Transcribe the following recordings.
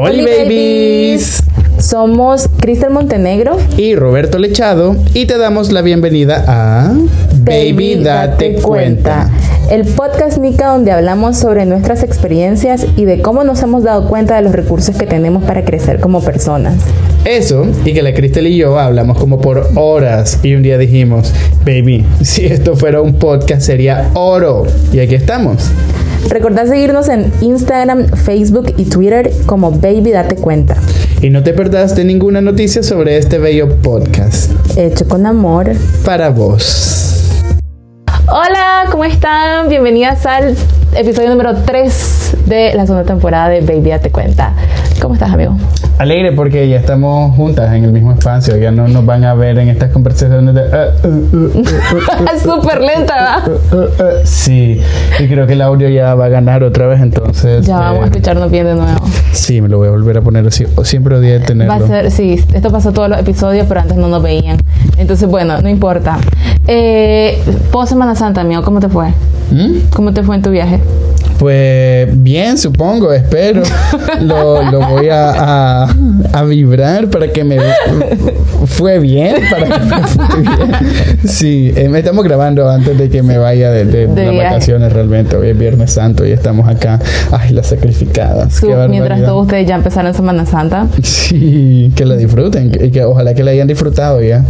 Hola babies. Somos Cristel Montenegro y Roberto Lechado y te damos la bienvenida a Baby, Date, cuenta. El podcast Nica donde hablamos sobre nuestras experiencias y de cómo nos hemos dado cuenta de los recursos que tenemos para crecer como personas. Eso, y que la Cristel y yo hablamos como por horas y un día dijimos, baby, si esto fuera un podcast sería oro. Y aquí estamos. Recordá seguirnos en Instagram, Facebook y Twitter como Baby Date Cuenta. Y no te perdás de ninguna noticia sobre este bello podcast. Hecho con amor. Para vos. ¿Cómo están? Bienvenidas al episodio número 3 de la segunda temporada de Baby Date Cuenta. ¿Cómo estás, amigo? Alegre porque ya estamos juntas en el mismo espacio, ya no nos van a ver en estas conversaciones de... Súper lenta, sí, y creo que el audio ya va a ganar otra vez, entonces... Ya vamos a escucharnos bien de nuevo. Sí, me lo voy a volver a poner así, siempre odié tenerlo. Va a ser, sí, esto pasó todos los episodios, pero antes no nos veían. Entonces, bueno, no importa. Eh, Post Semana Santa, amigo, ¿cómo te fue? ¿Cómo te fue en tu viaje? Pues bien, supongo, espero. lo, lo voy a, a, vibrar para que me fue bien, para que me fue bien. Sí, eh, me estamos grabando antes de que me vaya de, de, las vacaciones realmente. Hoy es Viernes Santo y estamos acá. Ay, las sacrificadas. mientras todos ustedes ya empezaron Semana Santa. Sí, que la disfruten y que ojalá que la hayan disfrutado ya.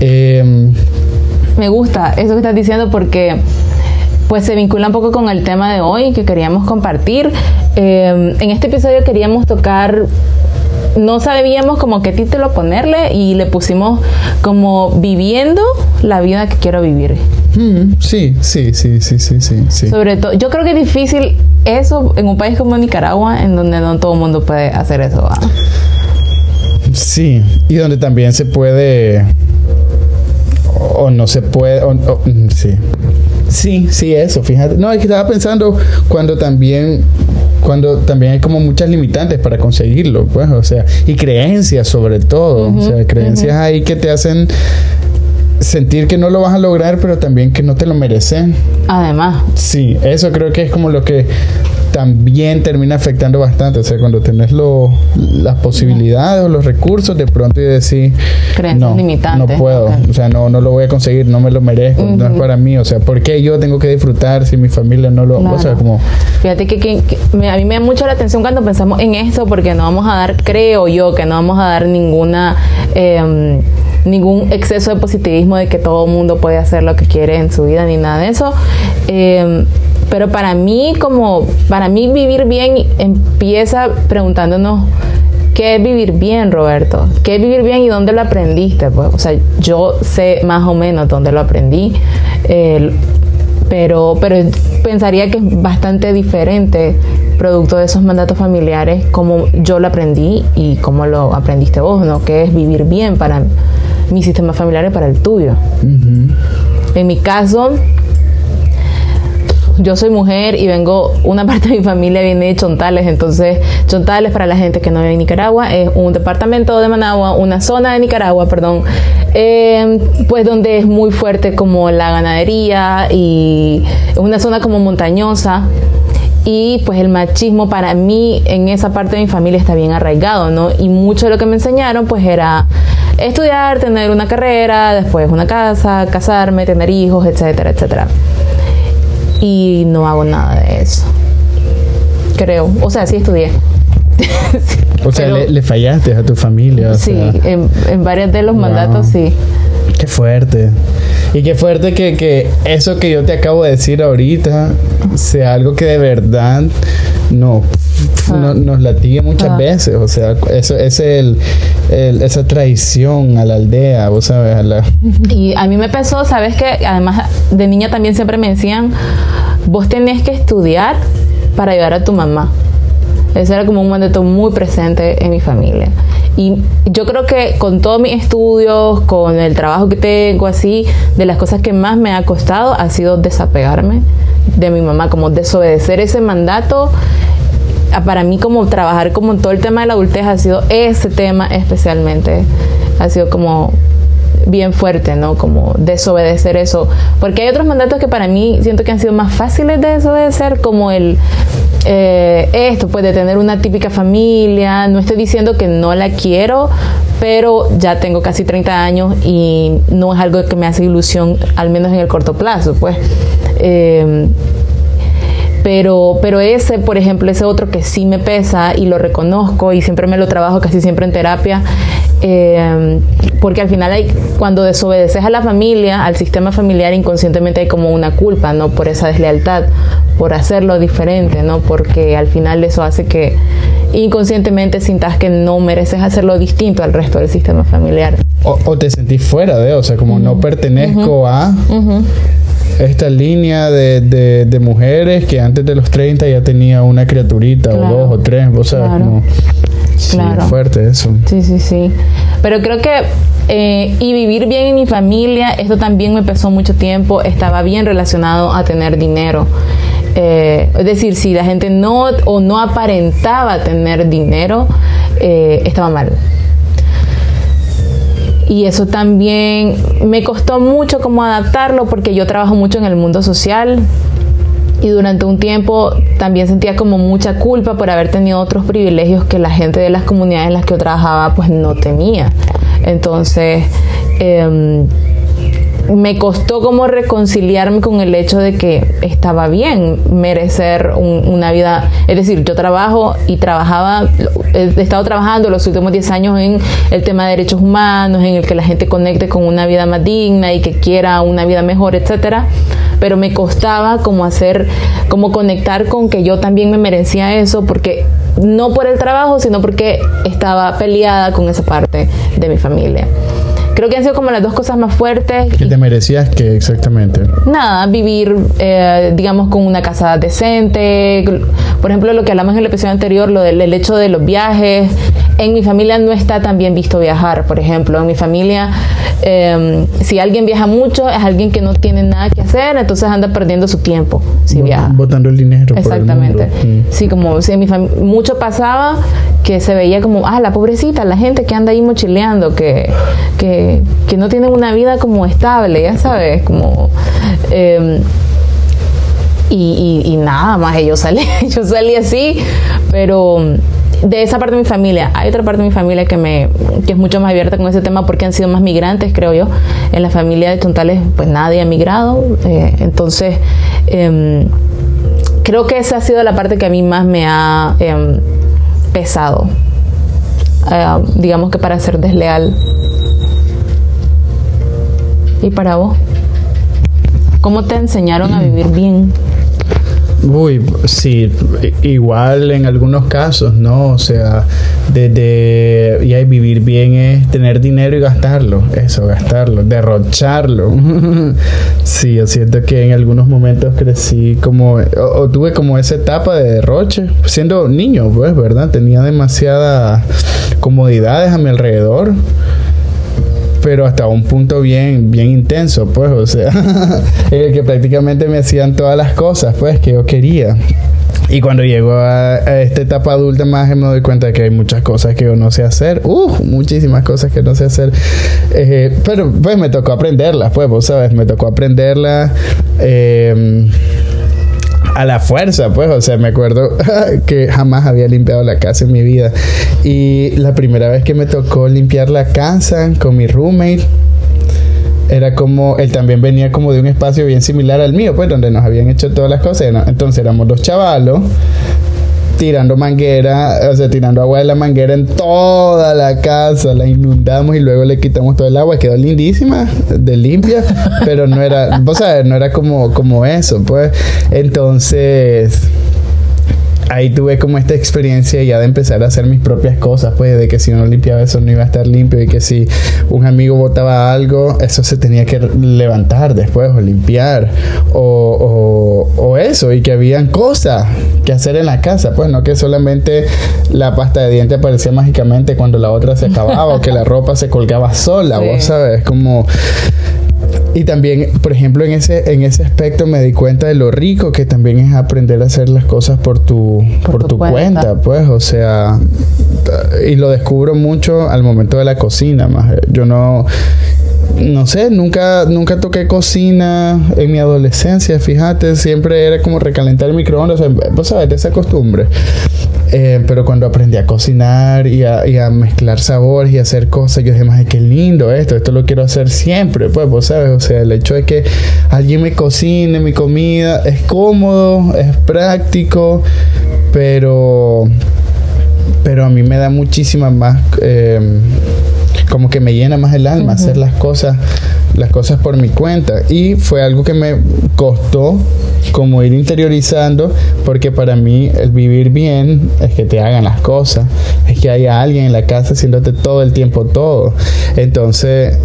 Eh, me gusta eso que estás diciendo porque pues se vincula un poco con el tema de hoy que queríamos compartir. Eh, en este episodio queríamos tocar no sabíamos como qué título ponerle y le pusimos como viviendo la vida que quiero vivir. sí, sí, sí, sí, sí, sí, Sobre todo, yo creo que es difícil eso en un país como Nicaragua, en donde no todo el mundo puede hacer eso. Sí, y donde también se puede o no se puede, sí, Sí, sí, eso, fíjate. No, es que estaba pensando cuando también cuando también hay como muchas limitantes para conseguirlo, pues, o sea, y creencias sobre todo, o sea, creencias ahí que te hacen sentir que no lo vas a lograr, pero también que no te lo merecen. Además. Sí, eso creo que es como lo que también termina afectando bastante. O sea, cuando tenés lo, las posibilidades o los recursos, de pronto y decir, no, no puedo, o sea, no, no lo voy a conseguir, no me lo merezco, no es para mí. O sea, ¿por qué yo tengo que disfrutar si mi familia no lo... O sea, como... Fíjate que, a mí me da mucho la atención cuando pensamos en esto, porque no vamos a dar, creo yo, que no vamos a dar ninguna... Eh, ningún exceso de positivismo de que todo el mundo puede hacer lo que quiere en su vida ni nada de eso. Eh, pero para mí, como, para mí vivir bien empieza preguntándonos ¿Qué es vivir bien, Roberto? ¿Qué es vivir bien y dónde lo aprendiste? Pues, o sea, yo sé más o menos dónde lo aprendí, pero, pero pensaría que es bastante diferente producto de esos mandatos familiares, como yo lo aprendí y cómo lo aprendiste vos, ¿no? ¿Qué es vivir bien para mi sistema familiar y para el tuyo? En mi caso, yo soy mujer y vengo, una parte de mi familia viene de Chontales, entonces Chontales para la gente que no vive en Nicaragua es un departamento de Managua, una zona de Nicaragua, perdón, em, pues donde es muy fuerte como la ganadería y es una zona como montañosa y pues el machismo para mí en esa parte de mi familia está bien arraigado, ¿no? Y mucho de lo que me enseñaron pues era estudiar, tener una carrera, después una casa, casarme, tener hijos, etcétera, etcétera y no hago nada de eso. Creo. O sea, sí estudié. o sea, le, fallaste a tu familia. sí, en, en, varios de los mandatos sí. Qué fuerte. Y qué fuerte que, que, eso que yo te acabo de decir ahorita sea algo que de verdad no, ah. nos latigue muchas ah. veces. O sea, eso es el, esa traición a la aldea, vos sabes. A la... Y a mí me pesó, sabes que además de niña también siempre me decían, vos tenés que estudiar para ayudar a tu mamá. Eso era como un mandato muy presente en mi familia. Y yo creo que con todos mis estudios, con el trabajo que tengo así, de las cosas que más me ha costado ha sido desapegarme de mi mamá, como desobedecer ese mandato. Ah, para mí como trabajar como todo el tema de la adultez ha sido ese tema especialmente. Ha sido como bien fuerte, ¿no? Como desobedecer eso. Porque hay otros mandatos que para mí siento que han sido más fáciles de desobedecer, como el eh, esto, pues de tener una típica familia. No estoy diciendo que no la quiero, pero ya tengo casi 30 años y no es algo que me hace ilusión, al menos en el corto plazo, pues. Eh, pero, pero ese, por ejemplo, ese otro que sí me pesa y lo reconozco y siempre me lo trabajo casi siempre en terapia, eh, porque al final hay, cuando desobedeces a la familia, al sistema familiar, inconscientemente hay como una culpa, ¿no? Por esa deslealtad, por hacerlo diferente, ¿no? Porque al final eso hace que inconscientemente sintas que no mereces hacerlo distinto al resto del sistema familiar. O, te sentís fuera de, o sea, como no pertenezco a esta línea de, de, mujeres que antes de los 30 ya tenía una criaturita o dos o tres, o sea, claro. Sí, fuerte eso. Sí, sí, sí. Pero creo que eh, y vivir bien en mi familia, esto también me pesó mucho tiempo, estaba bien relacionado a tener dinero. Eh, es decir, si la gente no o no aparentaba tener dinero, eh, estaba mal y eso también me costó mucho como adaptarlo porque yo trabajo mucho en el mundo social y durante un tiempo también sentía como mucha culpa por haber tenido otros privilegios que la gente de las comunidades en las que yo trabajaba pues no tenía. Entonces, eh, me costó como reconciliarme con el hecho de que estaba bien merecer una vida, es decir, yo trabajo y trabajaba, he estado trabajando los últimos 10 años en el tema de derechos humanos, en el que la gente conecte con una vida más digna y que quiera una vida mejor, etcétera, pero me costaba como hacer, como conectar con que yo también me merecía eso porque no por el trabajo, sino porque estaba peleada con esa parte de mi familia. Creo que han sido como las dos cosas más fuertes. ¿Qué te merecías que exactamente? Nada, vivir, eh, digamos, con una casa decente. Por ejemplo, lo que hablamos en el episodio anterior, lo del hecho de los viajes. En mi familia no está tan bien visto viajar, por ejemplo. En mi familia, em, si alguien viaja mucho, es alguien que no tiene nada que hacer, entonces anda perdiendo su tiempo si viaja. Botando el dinero. Exactamente. Mm. Sí, como si en mi mucho pasaba que se veía como, ah, la pobrecita, la gente que anda ahí mochileando, que, que, que no tienen una vida como estable, ya sabes, como... Em, y, y, nada más, yo salí, yo salí así, pero de esa parte de mi familia. Hay otra parte de mi familia que me que es mucho más abierta con ese tema porque han sido más migrantes, creo yo. En la familia de Tontales, pues nadie ha migrado. Eh, entonces, em, creo que esa ha sido la parte que a mí más me ha em, pesado. Eh, digamos que para ser desleal. ¿Y para vos? ¿Cómo te enseñaron a vivir bien? Uy, sí, igual en algunos casos, ¿no? O sea, desde y hay vivir bien es tener dinero y gastarlo, eso, gastarlo, derrocharlo. sí, yo siento que en algunos momentos crecí como, o, tuve como esa etapa de derroche, siendo niño, pues, ¿verdad? Tenía demasiadas comodidades a mi alrededor pero hasta un punto bien, bien intenso, pues, o sea, en el que prácticamente me hacían todas las cosas, pues, que yo quería. Y cuando llego a, esta etapa adulta más me doy cuenta de que hay muchas cosas que yo no sé hacer. Uh, muchísimas cosas que no sé hacer. Eh, pero pues me tocó aprenderlas, pues, vos sabes, me tocó aprenderlas. Eh, a la fuerza, pues, o sea, me acuerdo que jamás había limpiado la casa en mi vida. Y la primera vez que me tocó limpiar la casa con mi roommate, era como, él también venía como de un espacio bien similar al mío, pues, donde nos habían hecho todas las cosas. Entonces éramos dos chavalos tirando manguera, o sea, tirando agua de la manguera en toda la casa, la inundamos y luego le quitamos todo el agua, quedó lindísima, de limpia, pero no era, vos sabes, no era como, como eso, pues. Entonces, ahí tuve como esta experiencia ya de empezar a hacer mis propias cosas, pues de que si no limpiaba eso no iba a estar limpio y que si un amigo botaba algo, eso se tenía que levantar después o limpiar o, o, eso y que habían cosas que hacer en la casa, pues no que solamente la pasta de dientes aparecía mágicamente cuando la otra se acababa o que la ropa se colgaba sola, vos sabes, como y también, por ejemplo, en ese, en ese aspecto me di cuenta de lo rico que también es aprender a hacer las cosas por tu, por, tu, cuenta. pues, o sea, y lo descubro mucho al momento de la cocina, más. Yo no no sé, nunca, nunca toqué cocina en mi adolescencia, fíjate, siempre era como recalentar el microondas, vos sabés, esa costumbre. Eh, pero cuando aprendí a cocinar y a, y a, mezclar sabores y hacer cosas, yo dije, más qué lindo esto, esto lo quiero hacer siempre, pues, vos sabes, o sea, el hecho de que alguien me cocine mi comida es cómodo, es práctico, pero, pero a mí me da muchísima más... Eh, como que me llena más el alma hacer las cosas las cosas por mi cuenta. Y fue algo que me costó como ir interiorizando porque para mí el vivir bien es que te hagan las cosas es que haya alguien en la casa haciéndote todo el tiempo todo. Entonces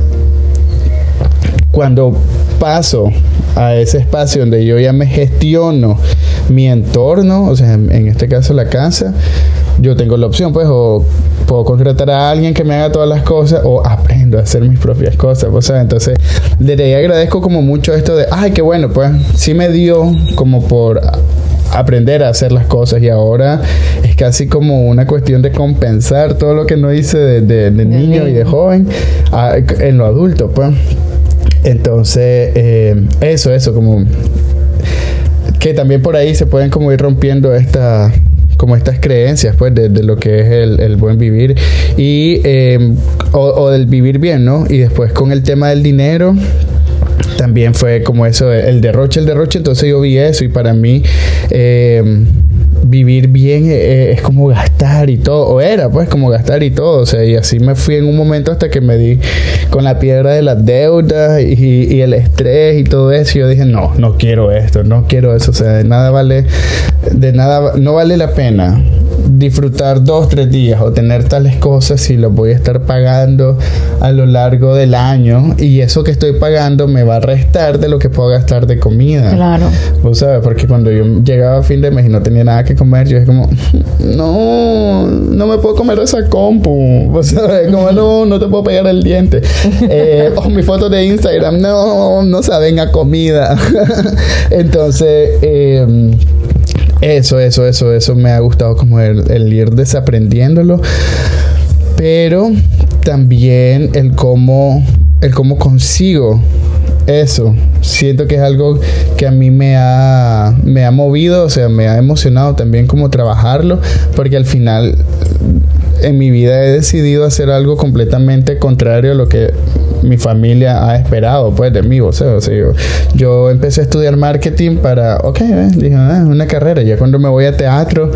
cuando paso a ese espacio donde yo ya me gestiono mi entorno, o sea, en este caso la casa, yo tengo la opción, pues, o puedo contratar a alguien que me haga todas las cosas o aprendo a hacer mis propias cosas, o sea, entonces le agradezco como mucho esto de, ay, qué bueno, pues, sí me dio como por aprender a hacer las cosas y ahora es casi como una cuestión de compensar todo lo que no hice de, niño y de joven en lo adulto, pues. Entonces, eh, eso, eso, como que también por ahí se pueden como ir rompiendo esta como estas creencias pues de, lo que es el, buen vivir y em, o, del vivir bien no y después con el tema del dinero también fue como eso el derroche el derroche. Entonces yo vi eso y para mí eh, vivir bien eh, eh, es como gastar y todo, o era pues como gastar y todo, o sea, y así me fui en un momento hasta que me di con la piedra de las deudas y, el estrés y todo eso, y yo dije, no, no quiero esto, no quiero eso, o sea, de nada vale, de nada, no vale la pena disfrutar dos, tres días o tener tales cosas si los voy a estar pagando a lo largo del año y eso que estoy pagando me va a restar de lo que puedo gastar de comida. Claro. Vos sabes, porque cuando yo llegaba a fin de mes y no tenía nada que comer, yo es como, no, no me puedo comer esa compu. Vos sabes, como no, no te puedo pegar el diente. eh, o mi foto de Instagram, no, no saben a comida. Entonces, eh, eso, eso, eso, eso me ha gustado como el, ir desaprendiéndolo. Pero también el cómo, el cómo consigo eso. Siento que es algo que a mí me ha, me ha movido, o sea, me ha emocionado también como trabajarlo, porque al final en mi vida he decidido hacer algo completamente contrario a lo que mi familia ha esperado pues de mí, o sea, o sea yo, empecé a estudiar marketing para, ok, eh, dije, ah, una carrera, ya cuando me voy a teatro,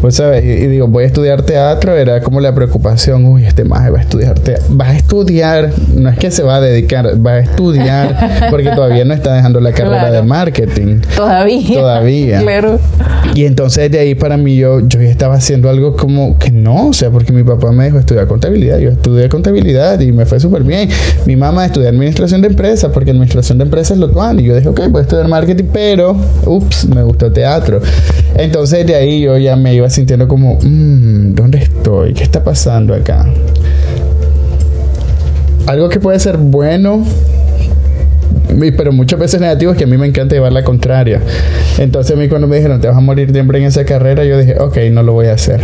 pues sabes, y, digo, voy a estudiar teatro, era como la preocupación, uy, este maje va a estudiar teatro, va a estudiar, no es que se va a dedicar, va a estudiar, porque todavía no está dejando la carrera de marketing. Todavía. Todavía. Claro. Y entonces de ahí para mí yo, yo ya estaba haciendo algo como que no, o sea, porque mi papá me dijo estudiar contabilidad, yo estudié contabilidad y me fue súper bien mi mamá estudió administración de empresas, porque administración de empresas es lo cual. Y yo dije, ok, voy a estudiar marketing, pero, ups, me gustó teatro. Entonces de ahí yo ya me iba sintiendo como, mmm, ¿dónde estoy? ¿Qué está pasando acá? Algo que puede ser bueno pero muchas veces negativo es que a mí me encanta llevar la contraria. Entonces a mí cuando me dijeron te vas a morir de hambre en esa carrera, yo dije, ok, no lo voy a hacer.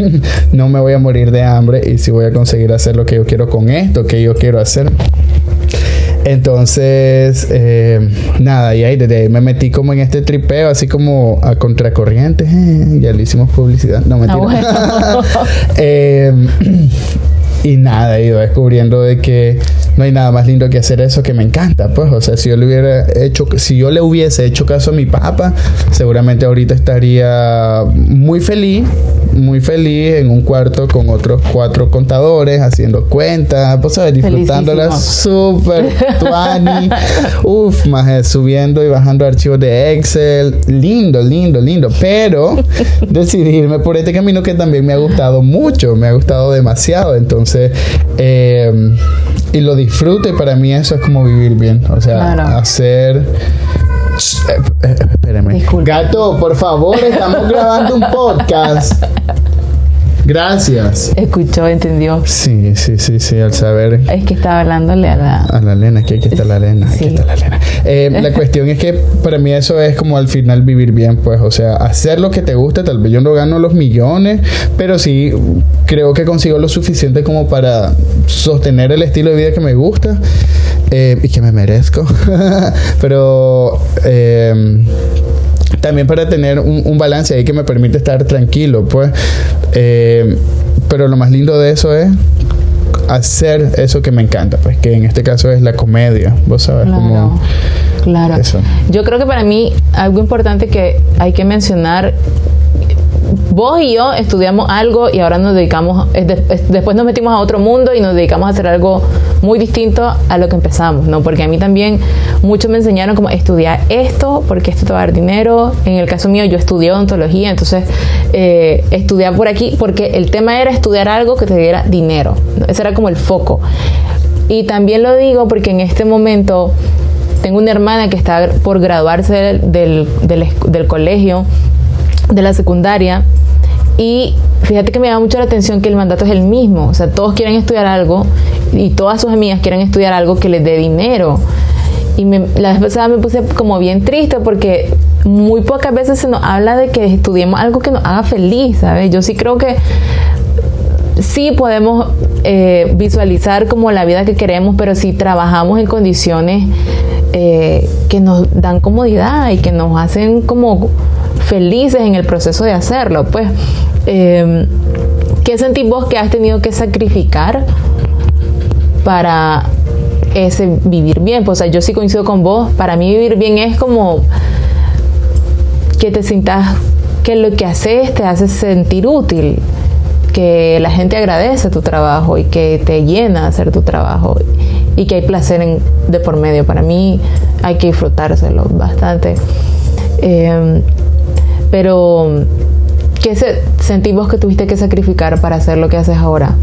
no me voy a morir de hambre y si voy a conseguir hacer lo que yo quiero con esto, que yo quiero hacer. Entonces, eh, nada, y ahí me metí como en este tripeo, así como a contracorriente. Eh, ya le hicimos publicidad. No, mentira. Ah, eh, y nada, he ido descubriendo de que no hay nada más lindo que hacer eso que me encanta, pues, o sea, si yo le hubiera hecho, si yo le hubiese hecho caso a mi papá, seguramente ahorita estaría muy feliz, muy feliz en un cuarto con otros cuatro contadores haciendo cuentas, pues, ¿sabes? disfrutándola súper. Tuani, uff, más subiendo y bajando archivos de Excel, lindo, lindo, lindo, pero decidirme por este camino que también me ha gustado mucho, me ha gustado demasiado, entonces, eh, y lo disfruto y para mí eso es como vivir bien. O sea, hacer... Eh, eh, espérame. Gato, por favor, estamos grabando un podcast. Gracias. Escuchó, entendió. Sí, sí, sí, sí, al saber. Es que estaba hablándole a la... A la Lena, que aquí está la Lena, aquí está la Lena. Eh, la cuestión es que para mí eso es como al final vivir bien, pues, o sea, hacer lo que te gusta, tal vez yo no gano los millones, pero sí creo que consigo lo suficiente como para sostener el estilo de vida que me gusta eh, y que me merezco. pero... eh, también para tener un, un balance ahí que me permite estar tranquilo, pues. Eh, pero lo más lindo de eso es hacer eso que me encanta, pues, que en este caso es la comedia, vos sabes, Claro, como claro. eso. Yo creo que para mí algo importante que hay que mencionar, vos y yo estudiamos algo y ahora nos dedicamos, es de- es- después nos metimos a otro mundo y nos dedicamos a hacer algo muy distinto a lo que empezamos, ¿no? Porque a mí también muchos me enseñaron como estudiar esto, porque esto te va a dar dinero. En el caso mío yo estudié odontología, entonces eh, estudiar por aquí, porque el tema era estudiar algo que te diera dinero. Ese era como el foco. Y también lo digo porque en este momento tengo una hermana que está por graduarse del, del colegio, de la secundaria, y fíjate que me llama mucho la atención que el mandato es el mismo. O sea, todos quieren estudiar algo y todas sus amigas quieren estudiar algo que les dé dinero. Y me- la vez pasada me puse como bien triste porque muy pocas veces se nos habla de que estudiemos algo que nos haga feliz, ¿sabes? Yo sí creo que sí podemos eh, visualizar como la vida que queremos, pero si trabajamos en condiciones eh, que nos dan comodidad y que nos hacen como felices en el proceso de hacerlo, pues, eh, ¿qué sentís vos que has tenido que sacrificar para ese vivir bien? Pues, yo sí coincido con vos, para mí vivir bien es como que te sientas que lo que haces te hace sentir útil, que la gente agradece tu trabajo y que te llena hacer tu trabajo y que hay placer en- de por medio. Para mí hay que disfrutárselo bastante. Eh, pero, ¿qué se, sentís vos que tuviste que sacrificar para hacer lo que haces ahora?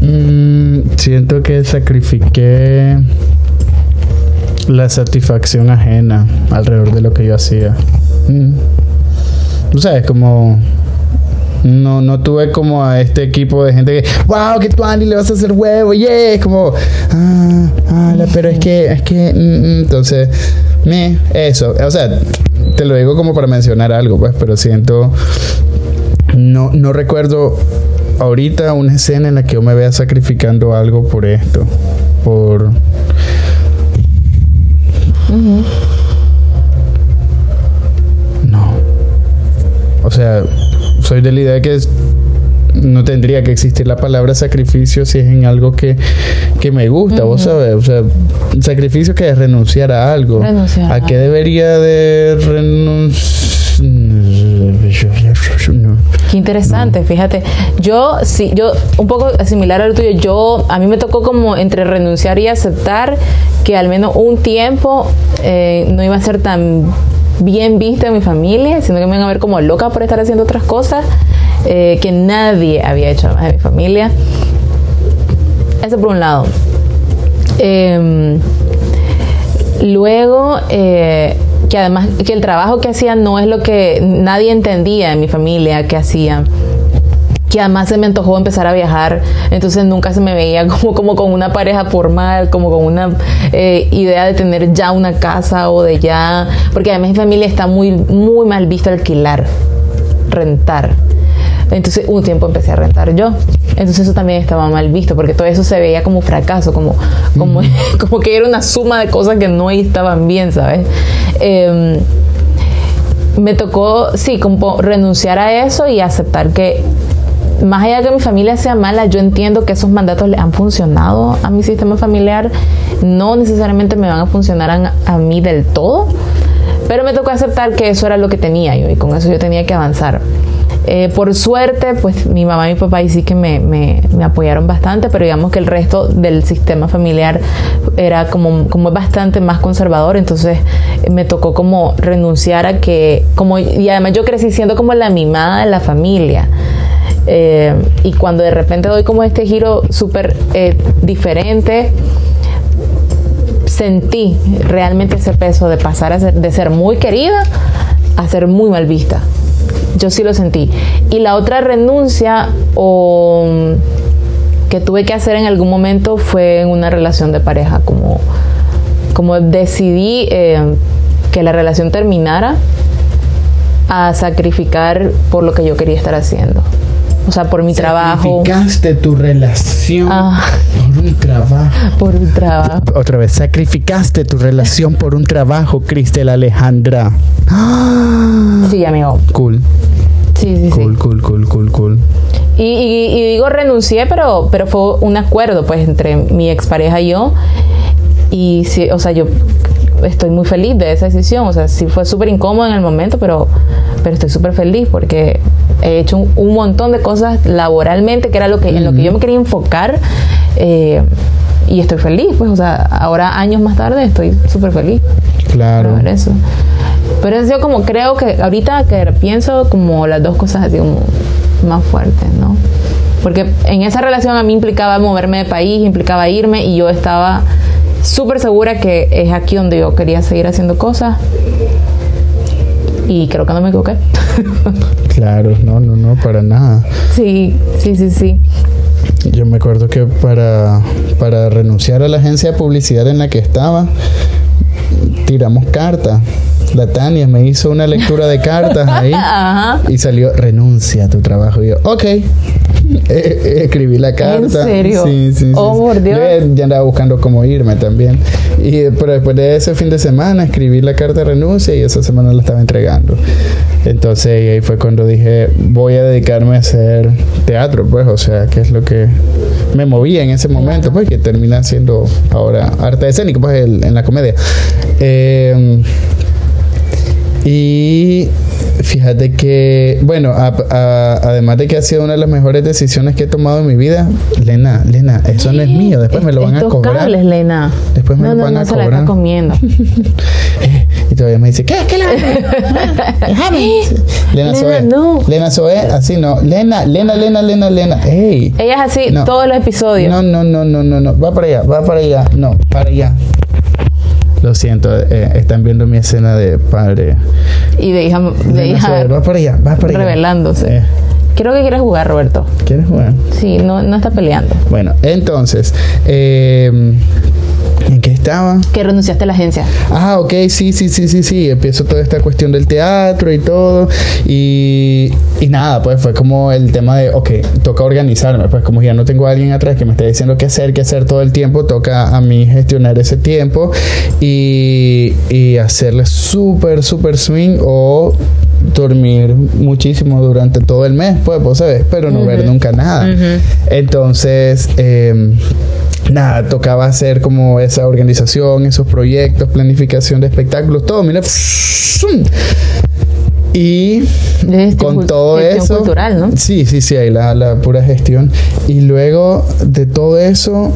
Mm, siento que sacrifiqué la satisfacción ajena alrededor de lo que yo hacía. Mm. Sabes, como no, no tuve como a este equipo de gente que, wow, que tú Andy le vas a hacer huevo, yeah, es como, ah, ah, pero es que, es que, mm, mm", entonces, me, eso, o sea, te lo digo como para mencionar algo, pues, pero siento, no, no recuerdo ahorita una escena en la que yo me vea sacrificando algo por esto, por, no, o sea, soy de la idea que es- no tendría que existir la palabra sacrificio si es en algo que, que me gusta, vos sabes, o sea, sacrificio que es renunciar a algo. Renunciar a ¿A qué debería de renunciar? Qué interesante, fíjate. Yo sí, yo un poco similar a lo tuyo. Yo a mí me tocó como entre renunciar y aceptar que al menos un tiempo eh, no iba a ser tan bien vista en mi familia, sino que me iban a ver como loca por estar haciendo otras cosas eh, que nadie había hecho en mi familia. Eso por un lado. Em, Luego, eh, que además que el trabajo que hacía no es lo que nadie entendía en mi familia que hacía. Que además se me antojó empezar a viajar, entonces nunca se me veía como, como con una pareja formal, como con una eh, idea de tener ya una casa o de ya. Porque además mi familia está muy, muy mal visto alquilar, rentar. Entonces un tiempo empecé a rentar yo. Entonces eso también estaba mal visto porque todo eso se veía como fracaso, como, como, como que era una suma de cosas que no estaban bien, ¿sabes? Em, me tocó, sí, como renunciar a eso y aceptar que más allá de que mi familia sea mala, yo entiendo que esos mandatos le han funcionado a mi sistema familiar. No necesariamente me van a funcionar a, a mí del todo, pero me tocó aceptar que eso era lo que tenía yo y con eso yo tenía que avanzar. Eh, por suerte, pues mi mamá y mi papá ahí sí que me, me, me apoyaron bastante, pero digamos que el resto del sistema familiar era como, como bastante más conservador, entonces me tocó como renunciar a que, como, y además yo crecí siendo como la mimada de la familia. Eh, y cuando de repente doy como este giro súper eh, diferente, sentí realmente ese peso de pasar a ser, de ser muy querida a ser muy mal vista. yo sí lo sentí. Y la otra renuncia o mm, que tuve que hacer en algún momento fue en una relación de pareja, como, como decidí eh, que la relación terminara a sacrificar por lo que yo quería estar haciendo. O sea, por mi trabajo. Sacrificaste tu relación Ah. por un trabajo. Por mi trabajo. Otra vez, sacrificaste tu relación por un trabajo, Cristel Alejandra. Sí, amigo. Cool, Sí, sí, cool, sí. cool, cool, cool, cool. Y, y- y digo renuncié, pero, pero fue un acuerdo pues entre mi expareja y yo. Y sí, o sea, yo estoy muy feliz de esa decisión. O sea, sí fue súper incómodo en el momento, pero, pero estoy súper feliz porque he hecho un, un montón de cosas laboralmente, que era lo que, en lo que yo me quería enfocar. eh, y estoy feliz, pues, o sea, ahora años más tarde estoy súper feliz Claro. por eso. Pero ha sido como, creo que ahorita que pienso como las dos cosas así como más fuertes, ¿no? Porque en esa relación a mí implicaba moverme de país, implicaba irme y yo estaba súper segura que es aquí donde yo quería seguir haciendo cosas. Y creo que no me equivoqué. Claro, no, no, no, para nada. sí, sí, sí, sí. Yo me acuerdo que para, para renunciar a la agencia de publicidad en la que estaba, tiramos cartas. La Tania me hizo una lectura de cartas ahí Ajá. y salió renuncia a tu trabajo. Y yo, ok. Eh, eh, escribí la carta. serio? Sí, sí, sí. Oh, por Dios. Yo ya- andaba buscando cómo irme también. Y eh, pero después de ese fin de semana escribí la carta de renuncia y esa semana la estaba entregando. Entonces y ahí fue cuando dije, voy a dedicarme a hacer teatro, pues, o sea, que es lo que me movía en ese momento, pues, que termina siendo ahora arte escénico, pues, el- en la comedia. Eh, y fíjate que, bueno, a- a- además de que ha sido una de las mejores decisiones que he tomado en mi vida, Lena, Lena, eso no es mío, después me lo van a cobrar. cables, Lena. Después me no, lo no, van no a se la está comiendo. Eh, y todavía me dice, ¿qué? ¿Qué la Déjame. Lena Lena, no. Lena Zoe, así no. Lena, Lena, Lena, Lena, Lena. Ey. Ella es así No. todos los episodios. No, no, no, no, no, no. Va para allá, va para allá. No, para allá. Lo siento, eh, están viendo mi escena de padre. Y de hija, de hija va para allá, va para allá. revelándose. Eh, Creo que quieres jugar, Roberto. ¿Quieres jugar? Sí, no, no está peleando. Bueno, entonces, eh, ¿en qué estaba? Que renunciaste a la agencia. Ah, ok, sí, sí, sí, sí, sí. Empiezo toda esta cuestión del teatro y todo. Y, y nada, pues fue como el tema de, ok, toca organizarme. Pues como ya no tengo a alguien atrás que me esté diciendo qué hacer, qué hacer todo el tiempo, toca a mí gestionar ese tiempo y, y hacerle súper, súper swing o dormir muchísimo durante todo el mes, pues, vos sabes, pero no ver nunca nada. Entonces, em, nada, tocaba hacer como esa organización, esos proyectos, planificación de espectáculos, todo, mira. Y con todo eso. cultural, ¿no? Sí, sí, sí, ahí la, la pura gestión. Y luego de todo eso,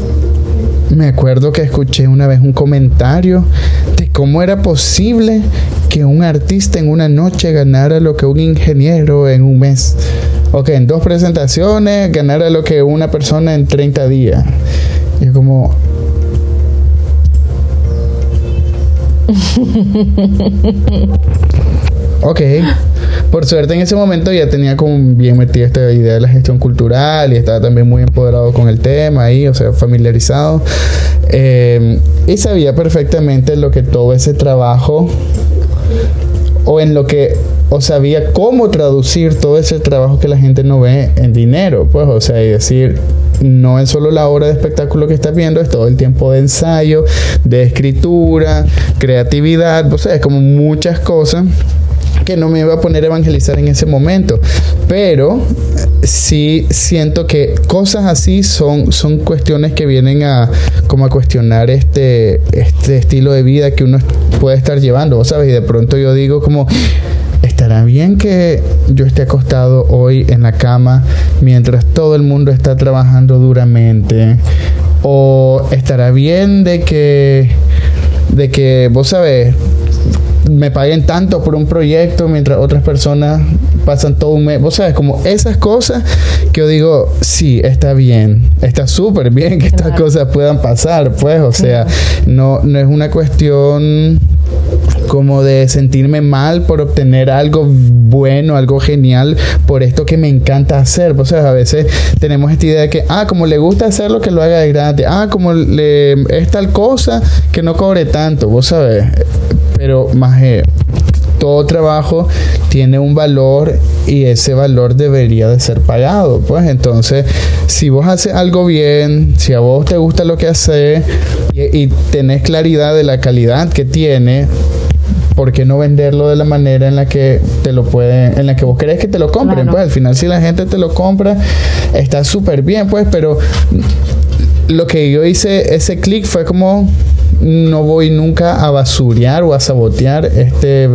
me acuerdo que escuché una vez un comentario de cómo era posible que un artista en una noche ganara lo que un ingeniero en un mes. Ok, en dos presentaciones ganara lo que una persona en 30 días. Yo como... Ok. Por suerte en ese momento ya tenía como bien metida esta idea de la gestión cultural y estaba también muy empoderado con el tema ahí, o sea, familiarizado. Eh, y sabía perfectamente lo que todo ese trabajo o en lo que o sabía cómo traducir todo ese trabajo que la gente no ve en dinero, pues, o sea, y decir, no es solo la obra de espectáculo que estás viendo, es todo el tiempo de ensayo, de escritura, creatividad, o sea, es como muchas cosas que no me iba a poner a evangelizar en ese momento, pero sí siento que cosas así son, son cuestiones que vienen a como cuestionar este, este estilo de vida que uno puede estar llevando, ¿sabes? Y de pronto yo digo como ¿Estará bien que yo esté acostado hoy en la cama mientras todo el mundo está trabajando duramente? ¿O estará bien de que, de que, vos sabés, me paguen tanto por un proyecto mientras otras personas pasan todo un mes? Vos sabes, como esas cosas que yo digo, sí, está bien, está súper bien que estas Claro. cosas puedan pasar, pues, o sea, no, no es una cuestión como de sentirme mal por obtener algo bueno, algo genial por esto que me encanta hacer. O sea, a veces tenemos esta idea de que, ah, como le gusta hacerlo, que lo haga de gratis. Ah, como le, es tal cosa, que no cobre tanto, vos sabes. Pero más... Eh, todo trabajo tiene un valor y ese valor debería de ser pagado. Pues entonces, si vos haces algo bien, si a vos te gusta lo que haces y, y tenés claridad de la calidad que tiene, ¿por qué no venderlo de la manera en la que te lo pueden, en la que vos querés que te lo compren? Pues al final si la gente te lo compra, está súper bien, pues, pero lo que yo hice, ese clic fue como no voy nunca a basurear o a sabotear este,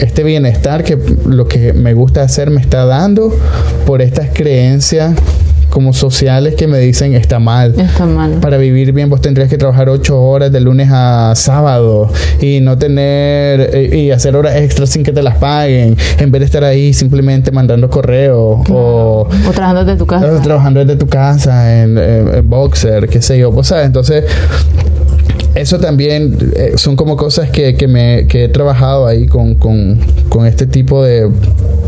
este bienestar que lo que me gusta hacer me está dando por estas creencias como sociales que me dicen está mal. Está mal. Para vivir bien vos tendrías que trabajar ocho horas de lunes a sábado y no tener eh, y hacer horas extras sin que te las paguen en vez de estar ahí simplemente mandando correos o, o trabajando desde tu casa. O trabajando desde tu casa en, en, boxer, qué sé yo, pues sabes, entonces eso también eh, son como cosas que, que, me, que he trabajado ahí con, con, con este tipo de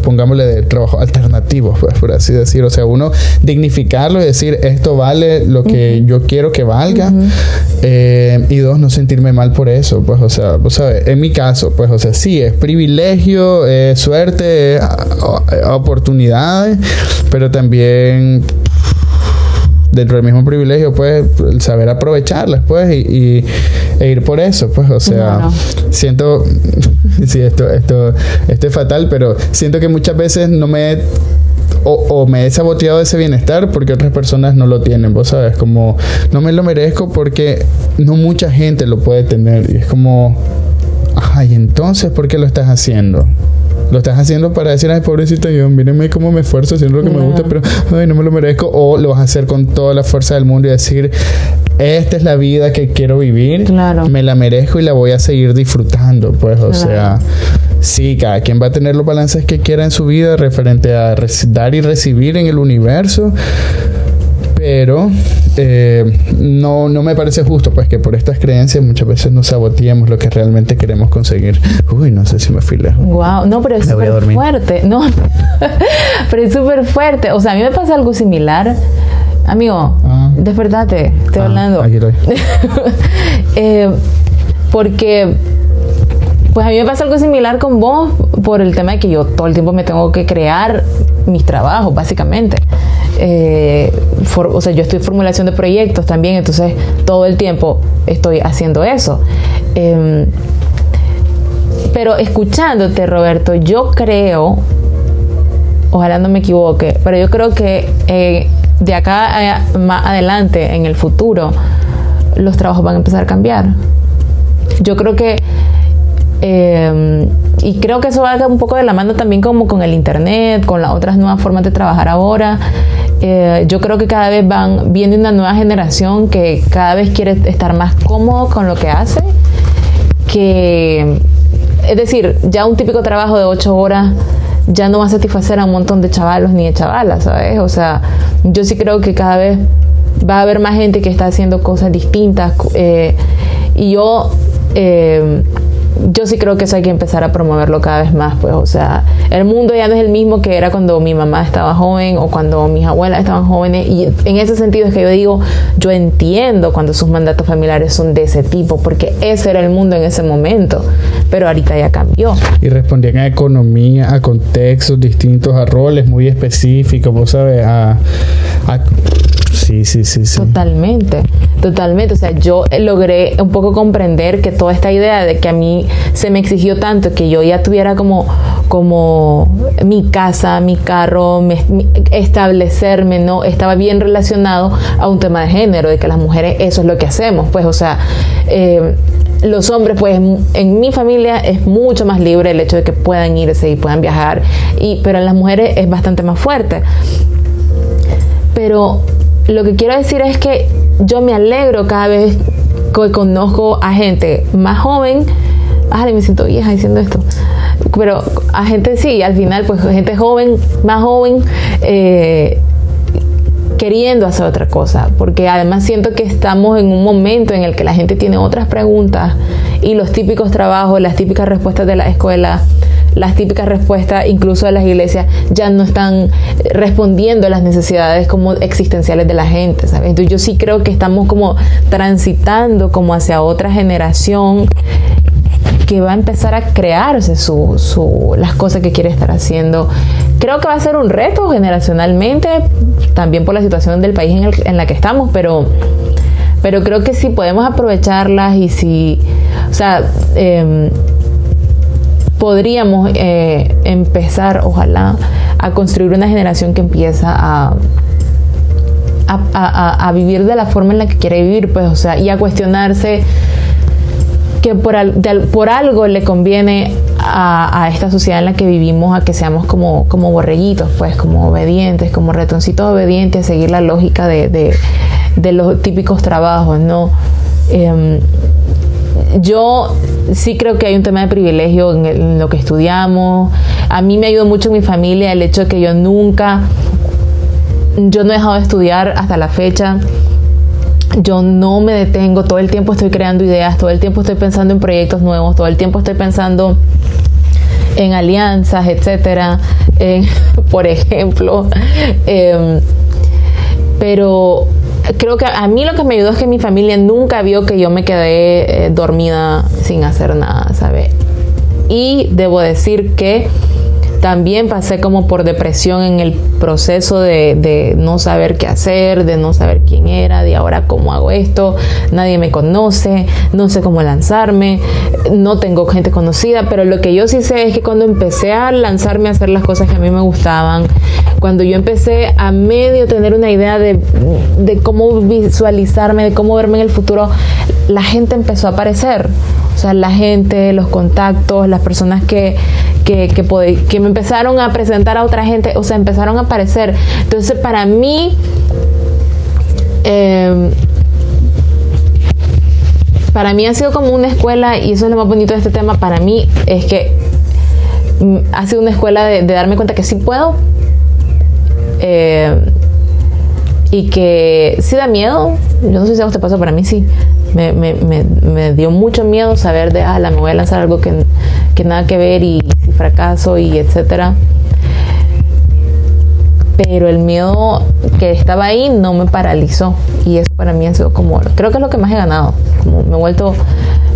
pongámosle de trabajo alternativo, pues, por así decir. O sea, uno dignificarlo y decir esto vale lo que yo quiero que valga. eh, y dos, no sentirme mal por eso. Pues, o sea, vos sabes, en mi caso, pues, o sea, sí, es privilegio, es suerte, es oportunidades, pero también dentro del mismo privilegio, pues, saber aprovecharlas, pues, y, y e ir por eso, pues, o sea, siento, sí, esto, esto, esto es fatal, pero siento que muchas veces no me o, o me he saboteado ese bienestar porque otras personas no lo tienen, vos sabes, como no me lo merezco porque no mucha gente lo puede tener y es como, ay, entonces, ¿por qué lo estás haciendo? Lo estás haciendo para decir, ay, pobrecito yo, mírenme cómo me esfuerzo haciendo lo que me gusta, pero ay, no me lo merezco. O lo vas a hacer con toda la fuerza del mundo y decir, esta es la vida que quiero vivir, Claro. me la merezco y la voy a seguir disfrutando. Pues, o Claro. sea, sí, cada quien va a tener los balances que quiera en su vida referente a dar y recibir en el universo. Pero eh, no, no me parece justo, pues que por estas creencias muchas veces nos saboteemos lo que realmente queremos conseguir. Uy, no sé si me fui lejos. Wow, no, pero es súper fuerte. No, pero es súper fuerte. O sea, a mí me pasa algo similar. Amigo, Ah. despertate, estoy Ah, hablando. aquí estoy. Eh, porque, pues a mí me pasa algo similar con vos por el tema de que yo todo el tiempo me tengo que crear mis trabajos, básicamente. Eh, o sea, yo estoy formulación de proyectos también, entonces todo el tiempo estoy haciendo eso. Em, pero escuchándote, Roberto, yo creo, ojalá no me equivoque, pero yo creo que eh, de acá a- más adelante, en el futuro, los trabajos van a empezar a cambiar. Yo creo que, eh, y creo que eso va un poco de la mano también como con el Internet, con las otras nuevas formas de trabajar ahora. Eh, yo creo que cada vez van viendo una nueva generación que cada vez quiere estar más cómodo con lo que hace que, es decir, ya un típico trabajo de ocho horas ya no va a satisfacer a un montón de chavalos ni de chavalas, ¿sabes? O sea, yo sí creo que cada vez va a haber más gente que está haciendo cosas distintas eh, y yo... eh, yo sí creo que eso hay que empezar a promoverlo cada vez más, pues, o sea, el mundo ya no es el mismo que era cuando mi mamá estaba joven o cuando mis abuelas estaban jóvenes y en ese sentido es que yo digo, yo entiendo cuando sus mandatos familiares son de ese tipo, porque ese era el mundo en ese momento, pero ahorita ya cambió. Y respondían a economía, a contextos distintos, a roles muy específicos, vos sabes, a... a- sí, sí, sí, sí. Totalmente, totalmente. O sea, yo eh, logré un poco comprender que toda esta idea de que a mí se me exigió tanto que yo ya tuviera como, como mi casa, mi carro, establecerme, ¿no? Estaba bien relacionado a un tema de género, de que las mujeres eso es lo que hacemos. Pues, o sea, eh, los hombres, pues en mi familia es mucho más libre el hecho de que puedan irse y puedan viajar, y, pero en las mujeres es bastante más fuerte. Pero lo que quiero decir es que yo me alegro cada vez que conozco a gente más joven. Ay, me siento vieja diciendo esto. Pero a gente sí, al final, pues gente joven, más joven, eh, queriendo hacer otra cosa. Porque además siento que estamos en un momento en el que la gente tiene otras preguntas y los típicos trabajos, las típicas respuestas de la escuela las típicas respuestas incluso de las iglesias ya no están respondiendo a las necesidades como existenciales de la gente, ¿sabes? Entonces yo sí creo que estamos como transitando como hacia otra generación que va a empezar a crearse su, su, las cosas que quiere estar haciendo. Creo que va a ser un reto generacionalmente, también por la situación del país en, el, en la que estamos, pero, pero creo que si podemos aprovecharlas y si, o sea, eh, podríamos eh, empezar, ojalá, a construir una generación que empieza a, a, vivir de la forma en la que quiere vivir, pues, o sea, y a cuestionarse que por, por algo le conviene a, esta sociedad en la que vivimos a que seamos como, como borreguitos, pues, como obedientes, como ratoncitos obedientes, a seguir la lógica de, de, los típicos trabajos, ¿no? Em, yo sí creo que hay un tema de privilegio en, lo que estudiamos. A mí me ayudó mucho en mi familia el hecho de que yo nunca, yo no he dejado de estudiar hasta la fecha. Yo no me detengo, todo el tiempo estoy creando ideas, todo el tiempo estoy pensando en proyectos nuevos, todo el tiempo estoy pensando en alianzas, etcétera. por ejemplo, em, pero creo que a mí lo que me ayudó es que mi familia nunca vio que yo me quedé eh, dormida sin hacer nada, ¿sabes? Y debo decir que también pasé como por depresión en el proceso de, no saber qué hacer, de no saber quién era, de ahora cómo hago esto, nadie me conoce, no sé cómo lanzarme, no tengo gente conocida, pero lo que yo sí sé es que cuando empecé a lanzarme a hacer las cosas que a mí me gustaban, cuando yo empecé a medio tener una idea de, de cómo visualizarme, de cómo verme en el futuro, la gente empezó a aparecer. Sea, la gente, los contactos, las personas que, que, que, me empezaron a presentar a otra gente, o sea, empezaron a aparecer. Entonces, para mí, em, para mí ha sido como una escuela, y eso es lo más bonito de este tema, para mí es que mm, ha sido una escuela de, darme cuenta que sí puedo. Eh, y que sí da miedo, yo no sé si a usted pasó, para mí sí, me, me, me, dio mucho miedo saber de, ah, me voy a lanzar algo que, que nada que ver y si fracaso y etcétera. Pero el miedo que estaba ahí no me paralizó y eso para mí ha sido como, creo que es lo que más he ganado, me he vuelto,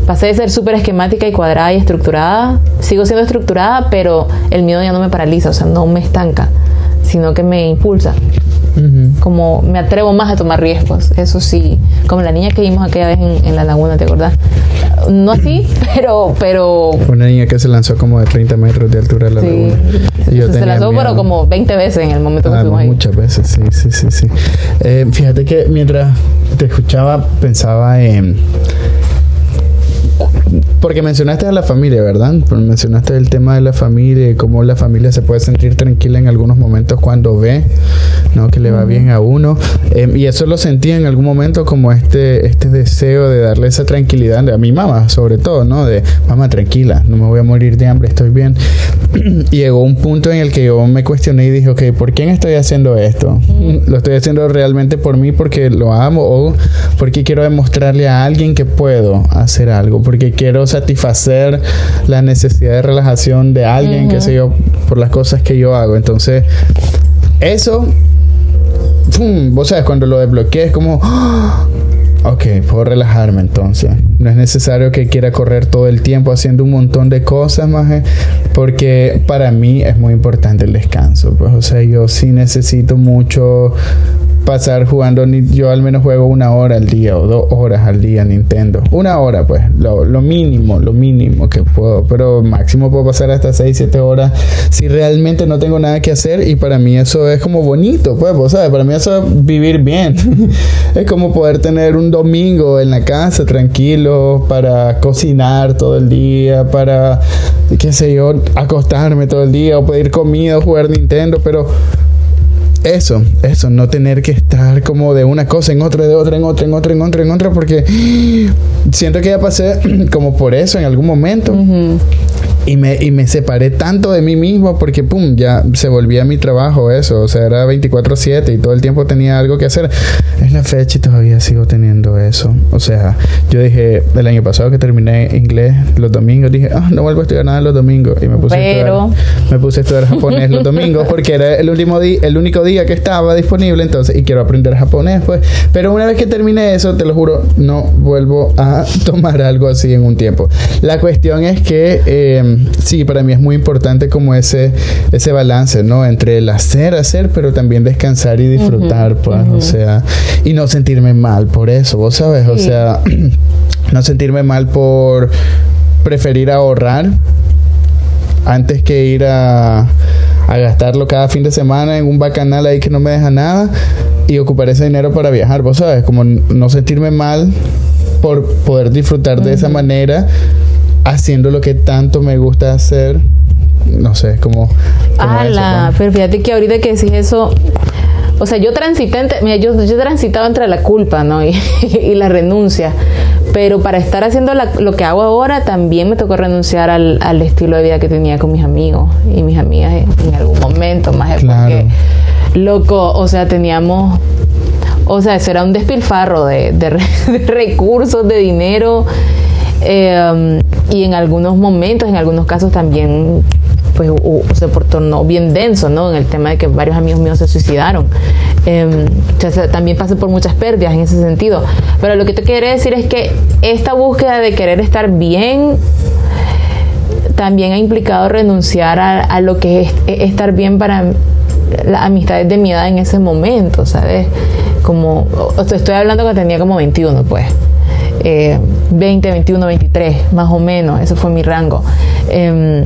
pasé de ser súper esquemática y cuadrada y estructurada, sigo siendo estructurada, pero el miedo ya no me paraliza, o sea, no me estanca, sino que me impulsa. Como me atrevo más a tomar riesgos, eso sí, como la niña que vimos aquella vez en, la laguna, ¿te acordás? No así, pero, pero... Una niña que se lanzó como de 30 metros de altura a la laguna. se lanzó pero como 20 veces en el momento que ah, fuimos ahí. Muchas veces, sí, sí, sí, sí. Eh, fíjate que mientras te escuchaba pensaba en porque mencionaste a la familia, ¿verdad? Mencionaste el tema de la familia y cómo la familia se puede sentir tranquila en algunos momentos cuando ve, ¿no? Que le va bien a uno. Em, y eso lo sentí en algún momento como este, este deseo de darle esa tranquilidad a mi mamá, sobre todo, ¿no? De, mamá, tranquila, no me voy a morir de hambre, estoy bien. y llegó un punto en el que yo me cuestioné y dije, ok, ¿por quién estoy haciendo esto? ¿Lo estoy haciendo realmente por mí porque lo amo o porque quiero demostrarle a alguien que puedo hacer algo? Porque quiero satisfacer la necesidad de relajación de alguien, que sé yo, por las cosas que yo hago. Entonces, eso, vos sabes, cuando lo desbloqueé es como, ok, puedo relajarme entonces. No es necesario que quiera correr todo el tiempo haciendo un montón de cosas, más porque para mí es muy importante el descanso. Pues, o sea, yo sí necesito mucho pasar jugando, yo al menos juego una hora al día o dos horas al día Nintendo. Una hora, pues, lo, mínimo, lo mínimo que puedo, pero máximo puedo pasar hasta 6, 7 horas si realmente no tengo nada que hacer y para mí eso es como bonito, pues, sabes, para mí eso es vivir bien. es como poder tener un domingo en la casa tranquilo para cocinar todo el día, para, qué sé yo, acostarme todo el día o pedir comida o jugar Nintendo, pero eso, eso, no tener que estar como de una cosa en otra, de otra, en otra, en otra, en otra, en otra, porque siento que ya pasé como por eso en algún momento. Y me, y me separé tanto de mí mismo porque, pum, ya se volvía mi trabajo eso. O sea, era 24/7 y todo el tiempo tenía algo que hacer. Es la fecha y todavía sigo teniendo eso. O sea, yo dije, el año pasado que terminé inglés los domingos, dije, ah, no vuelvo a estudiar nada los domingos. Y me puse, a, estudiar, me puse a estudiar japonés los domingos porque era el, último día, el único día que estaba disponible entonces y quiero aprender japonés pues. Pero una vez que terminé eso, te lo juro, no vuelvo a tomar algo así en un tiempo. La cuestión es que eh, sí, para mí es muy importante como ese, ese balance, ¿no? Entre el hacer, hacer, pero también descansar y disfrutar, pues. O sea, y no sentirme mal por eso, vos sabes, o sea, no sentirme mal por preferir ahorrar antes que ir a, a gastarlo cada fin de semana en un bacanal ahí que no me deja nada y ocupar ese dinero para viajar, vos sabes, como no sentirme mal por poder disfrutar de esa manera haciendo lo que tanto me gusta hacer. No sé, como... Ah, pero fíjate que ahorita que decís eso, o sea, yo transité, mira, yo, yo he transitado entre la culpa, ¿no? Y, la renuncia. Pero para estar haciendo lo que hago ahora, también me tocó renunciar al, estilo de vida que tenía con mis amigos y mis amigas en, algún momento, más claro. porque, loco, o sea, teníamos, o sea, eso era un despilfarro de, de recursos, de dinero. Eh, y en algunos momentos, en algunos casos también pues se tornó bien denso, ¿no? En el tema de que varios amigos míos se suicidaron. Em, también pasé por muchas pérdidas en ese sentido. Pero lo que te quiero decir es que esta búsqueda de querer estar bien también ha implicado renunciar a, lo que es, estar bien para las amistades de mi edad en ese momento, ¿sabes? Como, estoy hablando que tenía como 21, pues. 20, 21, 23, más o menos, ese fue mi rango. Em,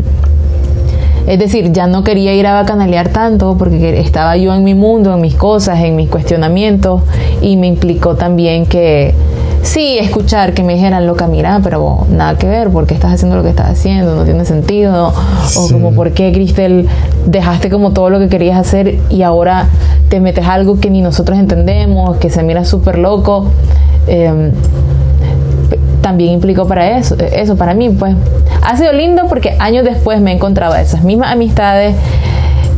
es decir, ya no quería ir a bacanalear tanto porque estaba yo en mi mundo, en mis cosas, en mis cuestionamientos y me implicó también que sí, escuchar que me dijeran, loca, mira, pero nada que ver, porque estás haciendo lo que estás haciendo? No tiene sentido. O como, ¿por qué, Cristel, dejaste como todo lo que querías hacer y ahora te metes algo que ni nosotros entendemos, que se mira súper loco? Eh, también implicó para eso, eso para mí, pues. Ha sido lindo porque años después me he encontrado esas mismas amistades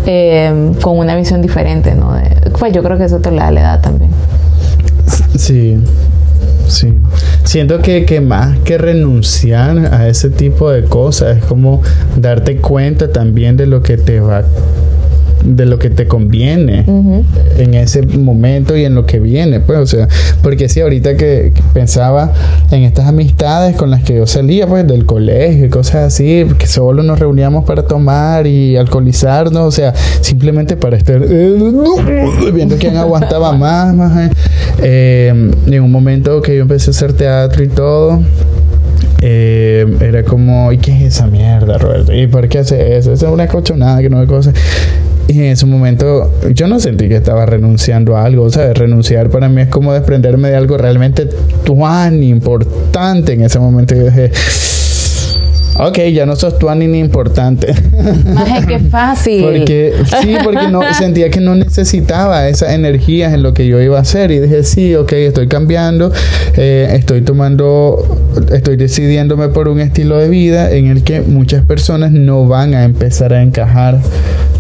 eh, con una visión diferente, ¿no? pues yo creo que eso te la da la edad también. Sí, sí. Siento que, que más que renunciar a ese tipo de cosas es como darte cuenta también de lo que te va de lo que te conviene en ese momento y en lo que viene, pues, o sea, porque si ahorita que, pensaba en estas amistades con las que yo salía, pues, del colegio y cosas así, que solo nos reuníamos para tomar y alcoholizarnos, o sea, simplemente para estar eh, viendo quién aguantaba más, más eh, en un momento que yo empecé a hacer teatro y todo, eh, era como, ¿y qué es esa mierda, Roberto? ¿Y por qué hace eso? Esa es una cochonada que no me cosa. Y en ese momento yo no sentí que estaba renunciando a algo, o sea, renunciar para mí es como desprenderme de algo realmente tan importante en ese momento. Yo dije, Ok, ya no sos tú ni importante. Más que fácil. porque, sí, porque no, sentía que no necesitaba esas energías en lo que yo iba a hacer. Y dije, sí, ok, estoy cambiando, eh, estoy tomando, estoy decidiéndome por un estilo de vida en el que muchas personas no van a empezar a encajar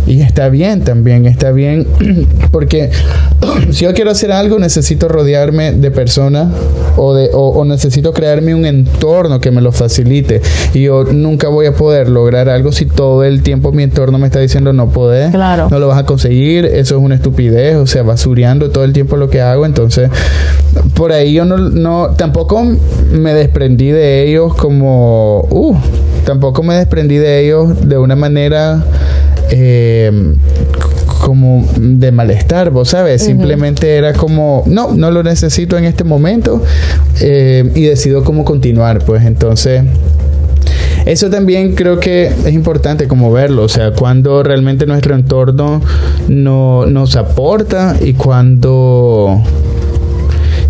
y está bien también, está bien, porque si yo quiero hacer algo necesito rodearme de personas o, de, o, necesito crearme un entorno que me lo facilite. Y yo nunca voy a poder lograr algo si todo el tiempo mi entorno me está diciendo no podés, claro. no lo vas a conseguir, eso es una estupidez, o sea, basureando todo el tiempo lo que hago. Entonces, por ahí yo no, no tampoco me desprendí de ellos como, uh, tampoco me desprendí de ellos de una manera eh, como de malestar, vos sabes, simplemente era como, no, no lo necesito en este momento eh, y decido cómo continuar, pues entonces... Eso también creo que es importante como verlo, o sea, cuando realmente nuestro entorno no, nos aporta y cuando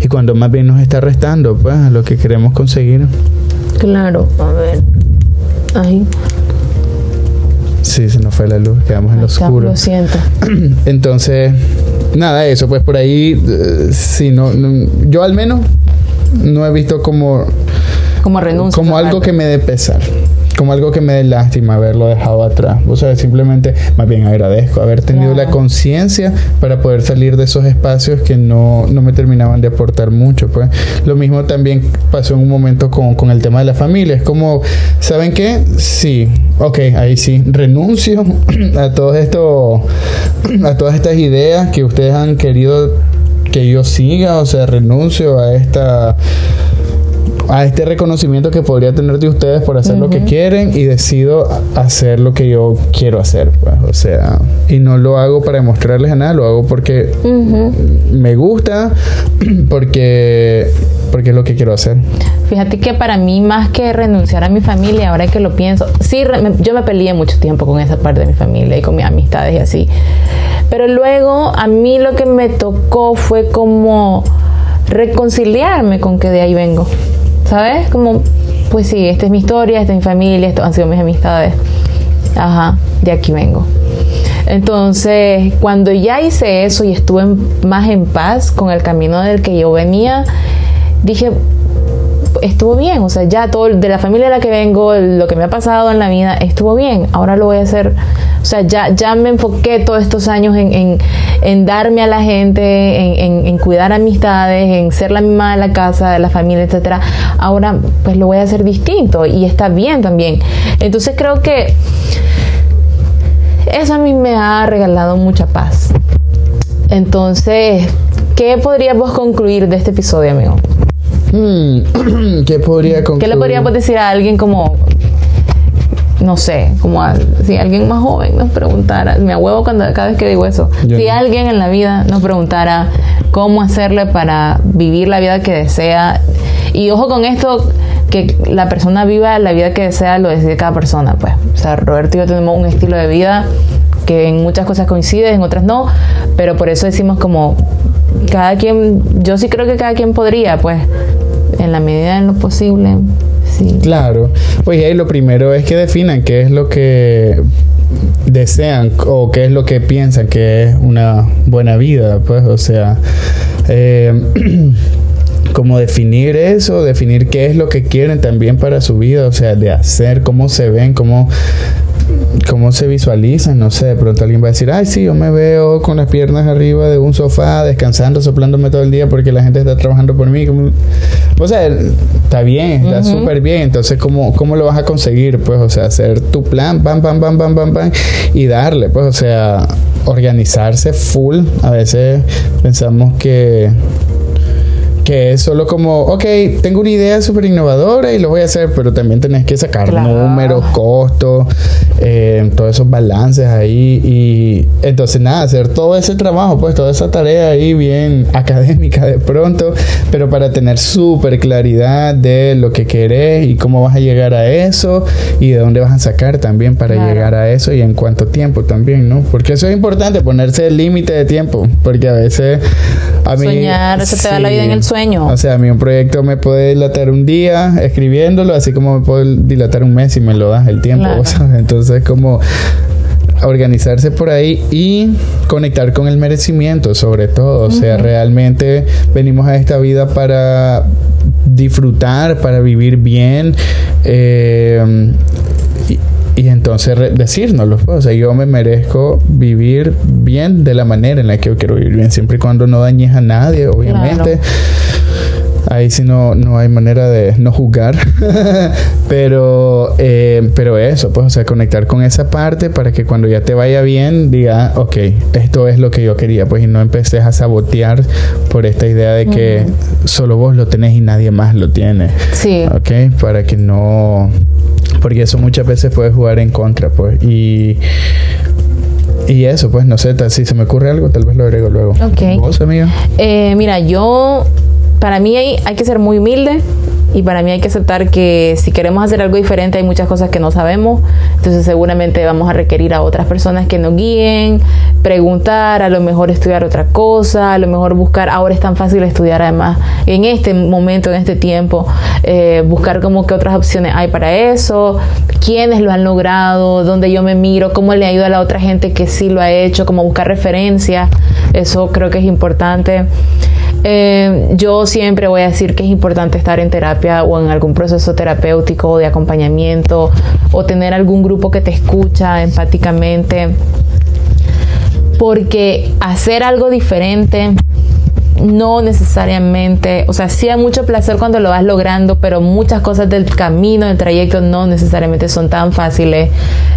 y cuando más bien nos está restando pues a lo que queremos conseguir. Claro, a ver. Ahí. Sí, se nos fue la luz, quedamos en lo oscuro. Lo siento. Entonces, nada, eso, pues por ahí, eh, si no, yo al menos no he visto como... Como renuncia. Como algo que me dé pesar. Como algo que me dé lástima haberlo dejado atrás. O sea, simplemente más bien agradezco haber tenido la conciencia para poder salir de esos espacios que no, no, me terminaban de aportar mucho. Pues lo mismo también pasó en un momento con, con el tema de la familia. Es como, ¿saben qué? Sí, ok, ahí sí, renuncio a todo esto, a todas estas ideas que ustedes han querido que yo siga, o sea, renuncio a esta a este reconocimiento que podría tener de ustedes por hacer lo que quieren y decido hacer lo que yo quiero hacer, pues, o sea, y no lo hago para demostrarles a nada, lo hago porque me gusta, porque porque es lo que quiero hacer. Fíjate que para mí más que renunciar a mi familia, ahora que lo pienso, sí, yo me peleé mucho tiempo con esa parte de mi familia y con mis amistades y así. Pero luego a mí lo que me tocó fue como reconciliarme con que de ahí vengo. ¿Sabes? Como, pues sí, esta es mi historia, esta es mi familia, estas han sido mis amistades. Ajá, de aquí vengo. Entonces, cuando ya hice eso y estuve más en paz con el camino del que yo venía, dije, estuvo bien, o sea, ya todo de la familia de la que vengo, lo que me ha pasado en la vida, estuvo bien, ahora lo voy a hacer, o sea, ya, ya me enfoqué todos estos años en, en, darme a la gente, en, en, cuidar amistades, en ser la misma de la casa, de la familia, etcétera, ahora pues lo voy a hacer distinto y está bien también. Entonces creo que eso a mí me ha regalado mucha paz. Entonces, ¿qué podríamos concluir de este episodio, amigo? Hmm, ¿Qué podría ¿Qué le podríamos decir a alguien como, no sé, como si alguien más joven nos preguntara, me huevo cuando, cada vez que digo eso, si alguien en la vida nos preguntara cómo hacerle para vivir la vida que desea, y ojo con esto, que la persona viva la vida que desea lo decide cada persona, pues, o sea, Roberto y yo tenemos un estilo de vida que en muchas cosas coincide, en otras no, pero por eso decimos como cada quien, yo sí creo que cada quien podría, pues, en la medida de lo posible. Sí. Claro, pues ahí lo primero es que definan qué es lo que desean o qué es lo que piensan que es una buena vida, pues, o sea, eh, como definir eso, definir qué es lo que quieren también para su vida, o sea, de hacer, cómo se ven, cómo cómo se visualizan, no sé, de pronto alguien va a decir, ay, sí, yo me veo con las piernas arriba de un sofá, descansando, soplándome todo el día porque la gente está trabajando por mí. O sea, está bien, está súper bien. Entonces, ¿cómo, ¿cómo lo vas a conseguir? Pues, o sea, hacer tu plan, pam, pam, pam, pam, pam, pam, y darle, pues, o sea, organizarse full. A veces pensamos que que es solo como, ok, tengo una idea súper innovadora y lo voy a hacer, pero también tenés que sacar números, costos, eh, todos esos balances ahí y entonces nada, hacer todo ese trabajo, pues toda esa tarea ahí bien académica de pronto, pero para tener súper claridad de lo que querés y cómo vas a llegar a eso y de dónde vas a sacar también para llegar a eso y en cuánto tiempo también, ¿no? Porque eso es importante, ponerse el límite de tiempo, porque a veces a mí... Soñar, se te da la vida en el sueño o sea, a mí un proyecto me puede dilatar un día escribiéndolo, así como me puede dilatar un mes y me lo das el tiempo. Entonces, como organizarse por ahí y conectar con el merecimiento sobre todo. O sea, realmente venimos a esta vida para disfrutar, para vivir bien. Eh, y entonces decírnoslo. Pues, o sea, yo me merezco vivir bien de la manera en la que yo quiero vivir bien, siempre y cuando no dañes a nadie, obviamente. Ahí sí no, no hay manera de no juzgar. pero, eh, pero eso, pues, o sea, conectar con esa parte para que cuando ya te vaya bien, diga, ok, esto es lo que yo quería, pues, y no empeces a sabotear por esta idea de que solo vos lo tenés y nadie más lo tiene. Sí. Ok, para que no porque eso muchas veces puede jugar en contra, pues. Y, y eso, pues, no sé, si se me ocurre algo, tal vez lo agrego luego. Ok. ¿Vos, amiga? Eh, mira, yo, para mí hay, que ser muy humilde y para mí hay que aceptar que si queremos hacer algo diferente hay muchas cosas que no sabemos, entonces seguramente vamos a requerir a otras personas que nos guíen, preguntar, a lo mejor estudiar otra cosa, a lo mejor buscar, ahora es tan fácil estudiar además en este momento, en este tiempo, eh, buscar como que otras opciones hay para eso, quiénes lo han logrado, dónde yo me miro, cómo le ido a la otra gente que sí lo ha hecho, como buscar referencias, eso creo que es importante. Eh, yo siempre voy a decir que es importante estar en terapia o en algún proceso terapéutico de acompañamiento o tener algún grupo que te escucha empáticamente. Porque hacer algo diferente no necesariamente, o sea, sí hay mucho placer cuando lo vas logrando, pero muchas cosas del camino, del trayecto, no necesariamente son tan fáciles.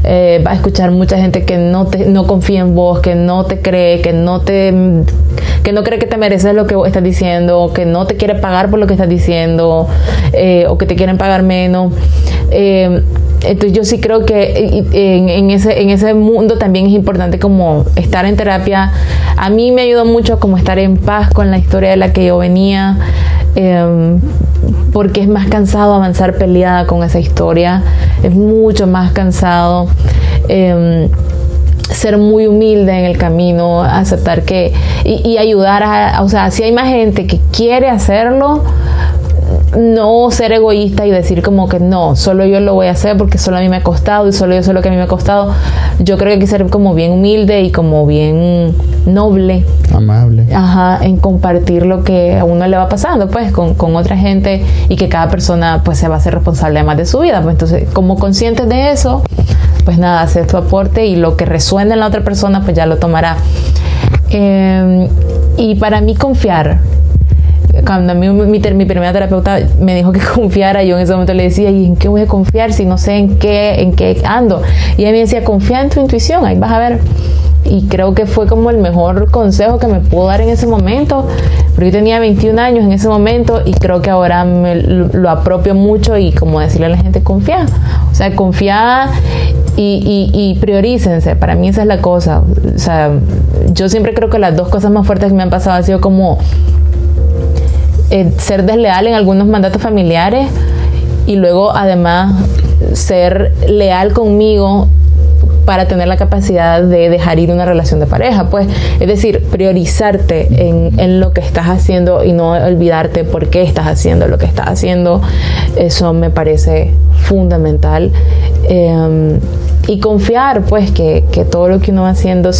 Eh, vas a escuchar mucha gente que no, te, no confía en vos, que no te cree, que no te que no cree que te mereces lo que estás diciendo, que no te quiere pagar por lo que estás diciendo, eh, o que te quieren pagar menos. Eh, entonces yo sí creo que en, ese, en ese mundo también es importante como estar en terapia. A mí me ayudó mucho como estar en paz con la historia de la que yo venía, em, porque es más cansado avanzar peleada con esa historia, es mucho más cansado. Em, ser muy humilde en el camino, aceptar que y, ayudar a, o sea, si hay más gente que quiere hacerlo, no ser egoísta y decir como que no, solo yo lo voy a hacer porque solo a mí me ha costado y solo yo sé lo que a mí me ha costado. Yo creo que hay que ser como bien humilde y como bien noble. Amable. Ajá, en compartir lo que a uno le va pasando, pues, con, con otra gente y que cada persona, pues, se va a ser responsable además de su vida. Pues, entonces, como conscientes de eso, pues nada, hacer tu aporte y lo que resuene en la otra persona, pues ya lo tomará. Em, y para mí confiar, cuando mí mi, mi, primera terapeuta me dijo que confiara, yo en ese momento le decía, ¿y en qué voy a confiar si no sé en qué, en qué ando? Y ella me decía, confía en tu intuición, ahí vas a ver. Y creo que fue como el mejor consejo que me pudo dar en ese momento. Pero yo tenía 21 años en ese momento y creo que ahora lo, apropio mucho y como decirle a la gente, confía. O sea, confía y, y, priorícense. Para mí esa es la cosa. O sea, yo siempre creo que las dos cosas más fuertes que me han pasado ha sido como eh, ser desleal en algunos mandatos familiares y luego además ser leal conmigo para tener la capacidad de dejar ir una relación de pareja, pues es decir, priorizarte en, en, lo que estás haciendo y no olvidarte por qué estás haciendo lo que estás haciendo, eso me parece fundamental. Eh, y confiar pues que, que, todo lo que uno va haciendo,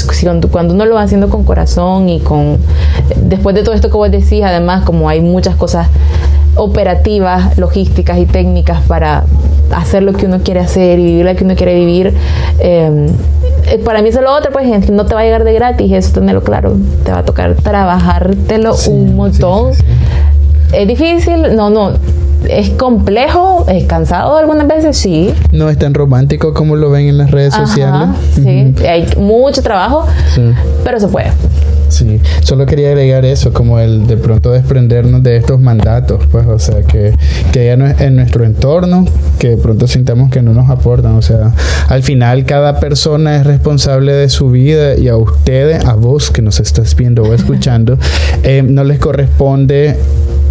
cuando uno lo va haciendo con corazón y con, después de todo esto que vos decís, además como hay muchas cosas operativas, logísticas y técnicas para hacer lo que uno quiere hacer y vivir lo que uno quiere vivir, eh, eh para mí eso es lo otro, pues no te va a llegar de gratis, eso tenerlo claro, te va a tocar trabajártelo sí, un montón. Sí, sí, es difícil, no, no, es complejo, es cansado algunas veces, sí. No es tan romántico como lo ven en las redes Ajá, sociales. Sí, uh -huh. hay mucho trabajo, sí. pero se puede. Sí, solo quería agregar eso, como el de pronto desprendernos de estos mandatos, pues, o sea, que, que ya no es en nuestro entorno, que de pronto sintamos que no nos aportan, o sea, al final cada persona es responsable de su vida y a ustedes, a vos que nos estás viendo o escuchando, eh, no les corresponde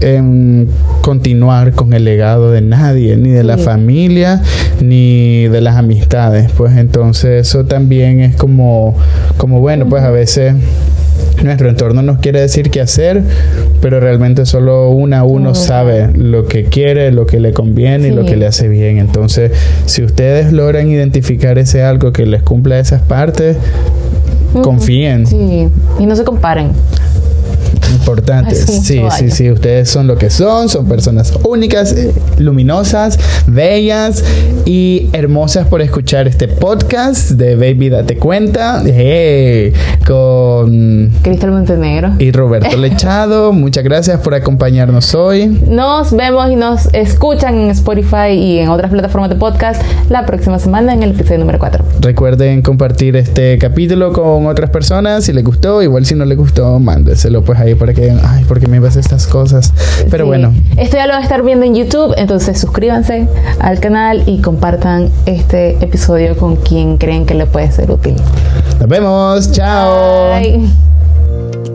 en continuar con el legado de nadie, ni de sí. la familia, ni de las amistades. Pues entonces eso también es como, como bueno, pues a veces nuestro entorno nos quiere decir qué hacer, pero realmente solo una uno sabe lo que quiere, lo que le conviene sí. y lo que le hace bien. Entonces, si ustedes logran identificar ese algo que les cumpla esas partes, confíen. Sí, y no se comparen importante. Sí, sí, sí. Ustedes son lo que son, son personas únicas, luminosas, bellas y hermosas por escuchar este podcast de Baby Date Cuenta. Hey, con Cristal Montenegro y Roberto Lechado. Muchas gracias por acompañarnos hoy. Nos vemos y nos escuchan en Spotify y en otras plataformas de podcast la próxima semana en el episodio número 4. Recuerden compartir este capítulo con otras personas si les gustó. Igual si no les gustó, mándeselo pues ahí para que, ay, porque me ves estas cosas. Pero sí. bueno. Esto ya lo van a estar viendo en YouTube, entonces suscríbanse al canal y compartan este episodio con quien creen que le puede ser útil. Nos vemos. Chao. Bye.